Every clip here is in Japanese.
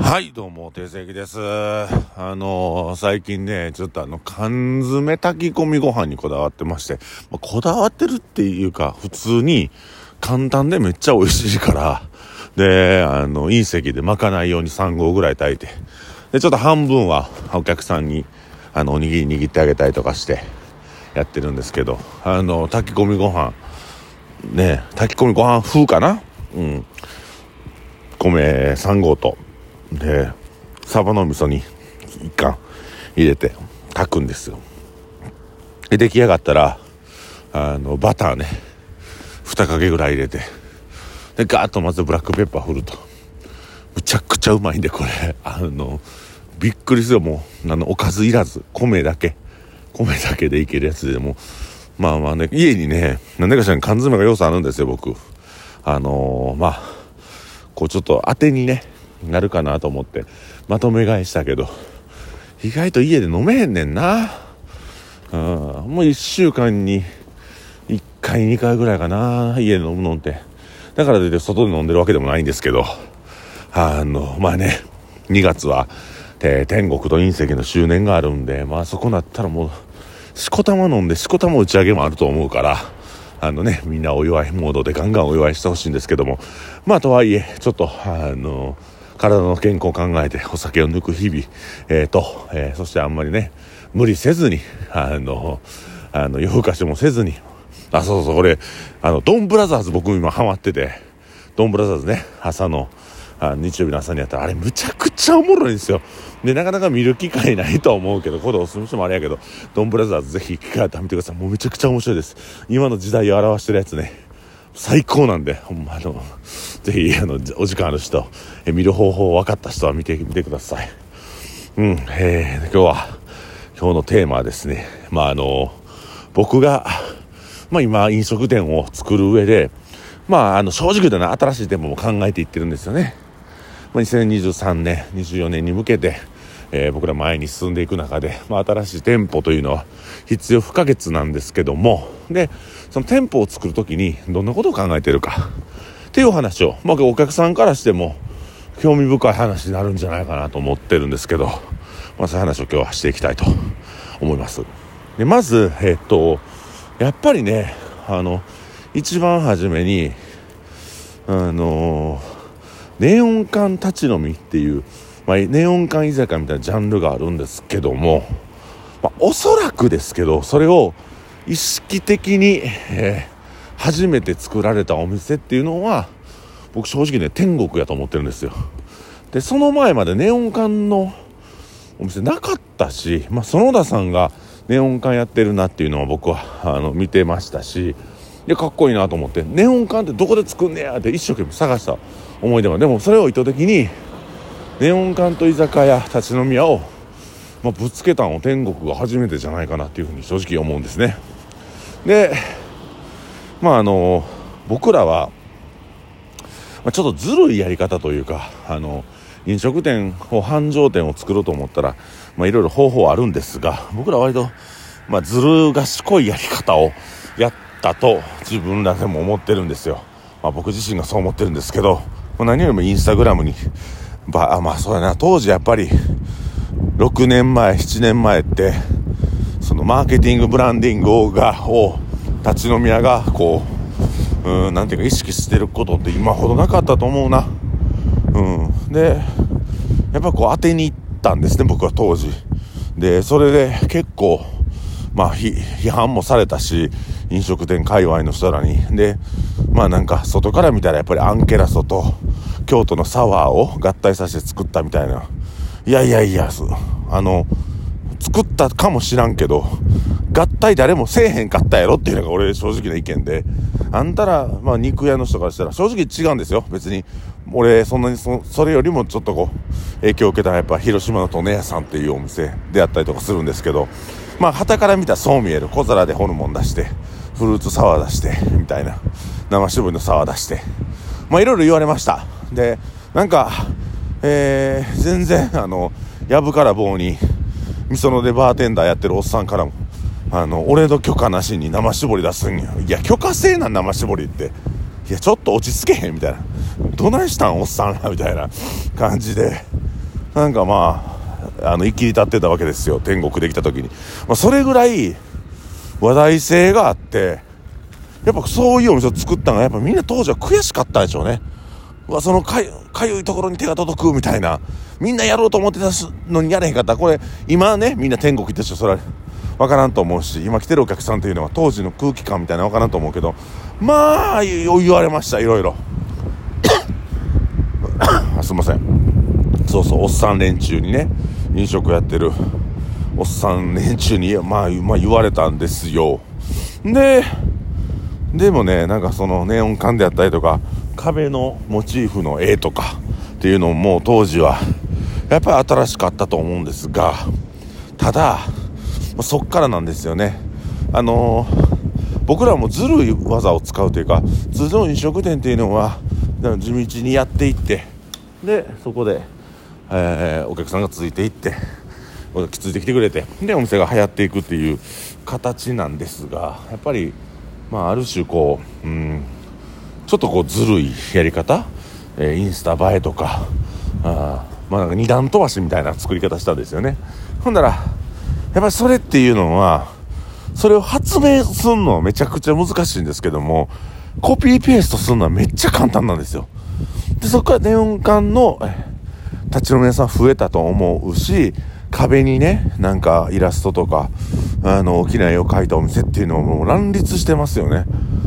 はい、どうも、定石です。あのー最近ね、ちょっとあの、缶詰炊き込みご飯にこだわってまして、まあこだわってるっていうか、普通に簡単でめっちゃ美味しいから、で、あの、隕石でまかないように3合ぐらい炊いて、で、ちょっと半分はお客さんに、あの、おにぎり握ってあげたりとかして、やってるんですけど、あの、炊き込みご飯、ね、炊き込みご飯風かな？うん。米3合と、で、サバの味噌に一貫入れて炊くんですよ。で、出来上がったら、あの、バターね、2かけぐらい入れて、で、ガーッとまずブラックペッパー振ると。むちゃくちゃうまいんで、これ。あの、びっくりするよ、もう。あの、おかずいらず、米だけ。米だけでいけるやつでも、まあまあね、家にね、なんでかしらん缶詰が要素あるんですよ、僕。あのーまあ、こうちょっと当てにね、なるかなと思って、まとめ買いしたけど、意外と家で飲めへんねんな。うん、もう1週間に1回、2回ぐらいかな、家で飲むのって。だからといって外で飲んでるわけでもないんですけど、あの、まあね、2月は、えー天国と隕石の周年があるんで、まあそこなったらもう、しこたま飲んでしこたま打ち上げもあると思うから、あのね、みんなお祝いモードでガンガンお祝いしてほしいんですけども、まあとはいえ、ちょっと、あの、体の健康を考えてお酒を抜く日々、えーと、えーそしてあんまりね、無理せずに、あの、あの、夜更かしもせずに、あ、そうそう、俺、あの、ドンブラザーズ僕今ハマってて、ドンブラザーズね、朝の、あ日曜日の朝にやったら、あれむちゃくちゃおもろいんですよ。で、なかなか見る機会ないと思うけど、ここでおすすめしてもあれやけど、ドンブラザーズぜひ機会あったら見てください。もうめちゃくちゃ面白いです。今の時代を表してるやつね、最高なんで、ほんまあの、ぜひ、あの、お時間ある人、え見る方法分かった人は見てみてください。うん、えー、今日は、今日のテーマはですね、まああの、僕が、まあ今飲食店を作る上で、まああの正直言うとね、新しい店舗も考えていってるんですよね。まあ、2023年、24年に向けて、えー僕ら前に進んでいく中で、まあ、新しい店舗というのは必要不可欠なんですけども、で、その店舗を作るときにどんなことを考えてるかっていう話を、まあ、お客さんからしても興味深い話になるんじゃないかなと思ってるんですけど、まあ、そういう話を今日はしていきたいと思います。で、まず、えっと、やっぱりね、あの、一番初めに、あのネオン管立ち飲みっていう、まあ、ネオン管居酒屋みたいなジャンルがあるんですけども、まあ、おそらくですけど、それを意識的に、えー初めて作られたお店っていうのは、僕正直ね、天国やと思ってるんですよ。で、その前までネオン管のお店なかったし、まあ、園田さんがネオン管やってるなっていうのは僕はあの見てましたしでかっこいいなと思ってネオン管ってどこで作んねやって一生懸命探した思い出はでもそれを意図的にネオン管と居酒屋立ち飲み屋を、まあ、ぶつけたの天国が初めてじゃないかなっていうふうに正直思うんですね。でまああの僕らは、まあ、ちょっとずるいやり方というかあの飲食店を繁盛店を作ろうと思ったら、いろいろ方法あるんですが僕ら割と、まあ、ずる賢いやり方をやったと自分らでも思ってるんですよ、まあ、僕自身がそう思ってるんですけど、まあ何よりもインスタグラムにばあまあそうやな。当時やっぱり6年前7年前ってそのマーケティングブランディングをがを立ち飲み屋がこううんなていうか意識してることって今ほどなかったと思うな。うん、でやっぱこう当てに行ったんですね僕は当時。でそれで結構まあ批判もされたし飲食店界隈の人らに。でまあなんか外から見たらやっぱりアンケラソと京都のサワーを合体させて作ったみたいな。いやいやいやあの作ったかもしらんけど合体誰もせえへんかったやろっていうのが俺正直な意見で。あんたら、まあ、肉屋の人からしたら正直違うんですよ。別に俺そんなにそそれよりもちょっとこう影響を受けたのはやっぱ広島の利根屋さんっていうお店であったりとかするんですけどまあ旗から見たらそう見える小皿でホルモン出してフルーツサワー出してみたいな。生搾りのサワー出して。まあいろいろ言われました。でなんかえー、全然あのやぶから棒にみそのでバーテンダーやってるおっさんからもあの俺の許可なしに生搾り出すんやいや許可制な生搾りっていやちょっと落ち着けへんみたいなどないしたんおっさんらみたいな感じでなんかまああの、生きり立ってたわけですよ。天国できた時に。まあ、それぐらい、話題性があって、やっぱそういうお店を作ったのが、やっぱみんな当時は悔しかったでしょうね。うわ、そのかゆ、かゆいところに手が届くみたいな。みんなやろうと思ってたのにやれへんかった。これ、今ね、みんな天国行った人、それは、わからんと思うし、今来てるお客さんっていうのは当時の空気感みたいなわからんと思うけど、まあ、言われました、いろいろ。すいません。そうそう、おっさん連中にね、飲食やってるおっさん連中に、まあ、まあ、言われたんですよ。で、でもね、なんかそのネオン管であったりとか、壁のモチーフの絵とかっていうのも当時はやっぱり新しかったと思うんですが、ただ、そっからなんですよね。あのー、僕らもずるい技を使うというか、通常飲食店っていうのは、地道にやっていって、で、そこで、えー、お客さんがついていってついてきてくれてでお店が流行っていくっていう形なんですがやっぱり、まあ、ある種こう、うん、ちょっとこうずるいやり方、えー、インスタ映えとか。あまあなんか二段飛ばしみたいな作り方したんですよね。ほんならやっぱりそれっていうのはそれを発明するのはめちゃくちゃ難しいんですけどもコピーペーストするのはめっちゃ簡単なんですよ。でそこからネオン管の立ち飲み屋さん増えたと思うし、壁にね、なんかイラストとか、あの、大きな絵を描いたお店っていうのももう乱立してますよね。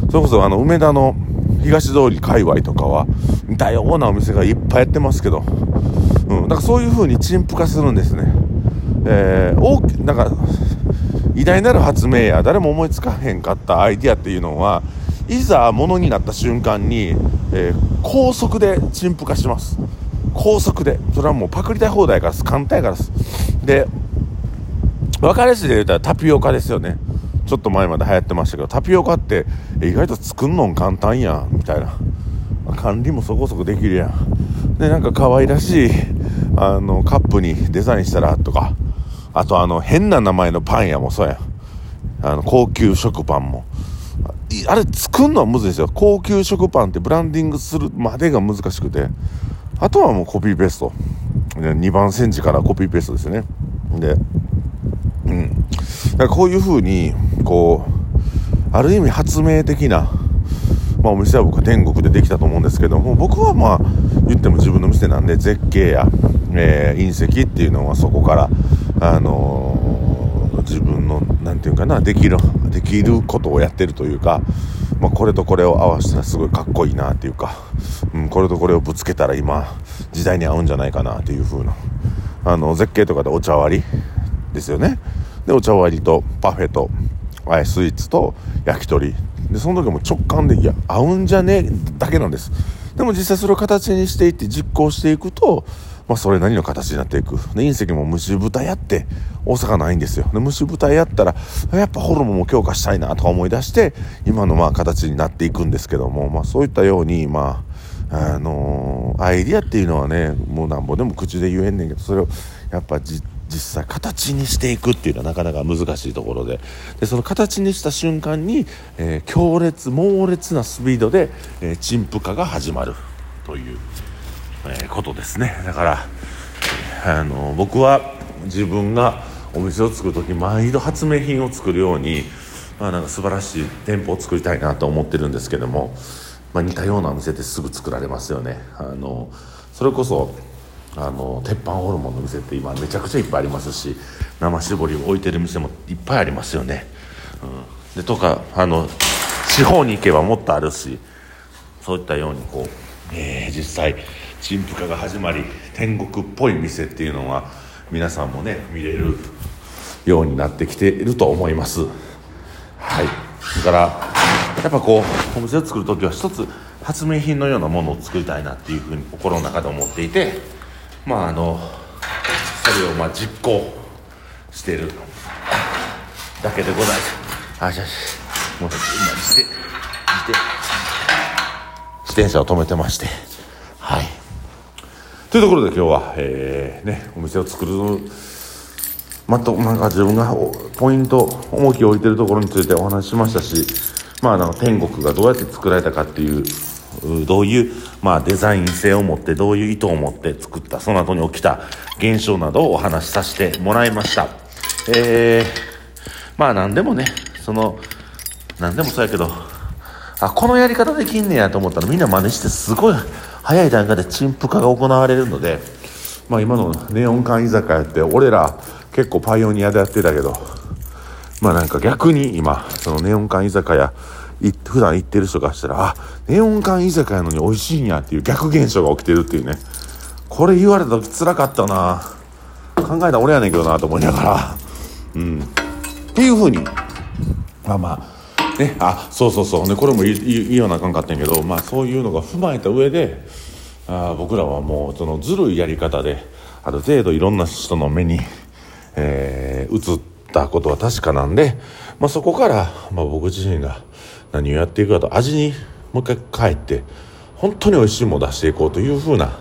それこそあの、梅田の東通り界隈とかは、似たようなお店がいっぱいやってますけど、うん、だからそういう風に陳腐化するんですね。えー、大き、なんか、偉大なる発明や誰も思いつかへんかったアイディアっていうのは、いざものになった瞬間に、えー、高速で陳腐化します。高速で。それはもうパクりたい放題からです。簡単やからです。で、分かりやすいで言うたらタピオカですよね。ちょっと前まで流行ってましたけど、タピオカって意外と作んのん簡単やん、みたいな。管理もそこそこできるやん。で、なんか可愛らしい、あの、カップにデザインしたらとか、あとあの、変な名前のパン屋もそうやん。あの、高級食パンも。あれ作るのはむずいですよ。高級食パンってブランディングするまでが難しくて。あとはもうコピーペースト。2番煎じからコピーペーストですよね。で、かこういう風に、こう、ある意味発明的な、まあお店は僕は天国でできたと思うんですけども、僕はまあ言っても自分の店なんで絶景や、えー、隕石っていうのはそこから、あのー、自分の、なんていうかな、できる、できることをやってるというか、まあ、これとこれを合わせたらすごいかっこいいなっていうか、うん、これとこれをぶつけたら今時代に合うんじゃないかなっていう風なあの絶景とかでお茶割りですよね。でお茶割りとパフェとスイーツと焼き鳥でその時も直感でいや合うんじゃねえだけなんですでも実際それを形にしていって実行していくとまあ、それなりの形になっていく。で、隕石も虫豚やって、大阪ないんですよ。で、虫豚やったら、やっぱホルモンも強化したいなとか思い出して、今のまあ形になっていくんですけども、まあそういったように、まあ、あのー、アイディアっていうのはね、もうなんぼでも口で言えんねんけど、それをやっぱ実実際形にしていくっていうのはなかなか難しいところで。でその形にした瞬間に、えー、強烈猛烈なスピードで、えー、陳腐化が始まるというえー、ことですね。だからあの僕は自分がお店を作る時毎度発明品を作るように、まあ、なんか素晴らしい店舗を作りたいなと思ってるんですけども、まあ、似たようなお店ってすぐ作られますよね。あのそれこそあの鉄板ホルモンの店って今めちゃくちゃいっぱいありますし生搾りを置いてる店もいっぱいありますよね、うん、でとかあの地方に行けばもっとあるしそういったようにこう、えー、実際陳腐化が始まり天国っぽい店っていうのは皆さんもね見れるようになってきていると思います。はい。だからやっぱこうお店を作る時は一つ発明品のようなものを作りたいなっていうふうに心の中で思っていてまああのそれをまあ実行してる。だけでございます。あしゃしもう今自転自転車を止めてまして。はい。というところで今日は、えー、ね、お店を作る、また、なんか自分がポイント、重きを置いてるところについてお話ししましたし、まあ、なんか天国がどうやって作られたかっていうどういう、まあ、デザイン性を持ってどういう意図を持って作ったその後に起きた現象などをお話しさせてもらいました。えー、まあ何でもねその何でもそうやけどあこのやり方できんねやと思ったらみんな真似してすごい早い段階で陳腐化が行われるのでまあ今のネオン館居酒屋って俺ら結構パイオニアでやってたけどまあなんか逆に今そのネオン館居酒屋普段行ってる人がしたらあネオン館居酒屋のに美味しいんやっていう逆現象が起きてるっていうね。これ言われた時つらかったな。考えた俺やねんけどなと思いながら。うん。っていうふうに。まあまあ。ね。あそうそうそう。ねこれも言いようなあかんかったんやけど。まあそういうのが踏まえた上であ僕らはもうそのずるいやり方である程度いろんな人の目に、えー、映ったことは確かなんで、まあ、そこから、まあ、僕自身が何をやっていくかと味にもう一回帰って本当に美味しいものを出していこうというふうな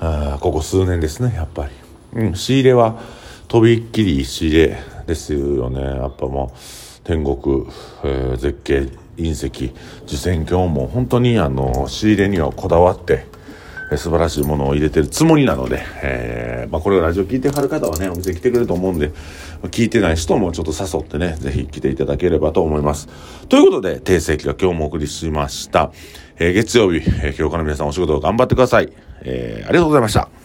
あここ数年ですねやっぱり、うん、仕入れはとびっきり仕入れですよね。やっぱもう天国、えー、絶景隕石受選鏡も本当にあの仕入れにはこだわって素晴らしいものを入れてるつもりなので、えー、まあ、これをラジオ聞いてはる方はね、お店来てくれると思うんで、聞いてない人もちょっと誘ってね、ぜひ来ていただければと思います。ということで、定世紀が今日もお送りしました。えー、月曜日、えー、今日から皆さんお仕事頑張ってください。えー、ありがとうございました。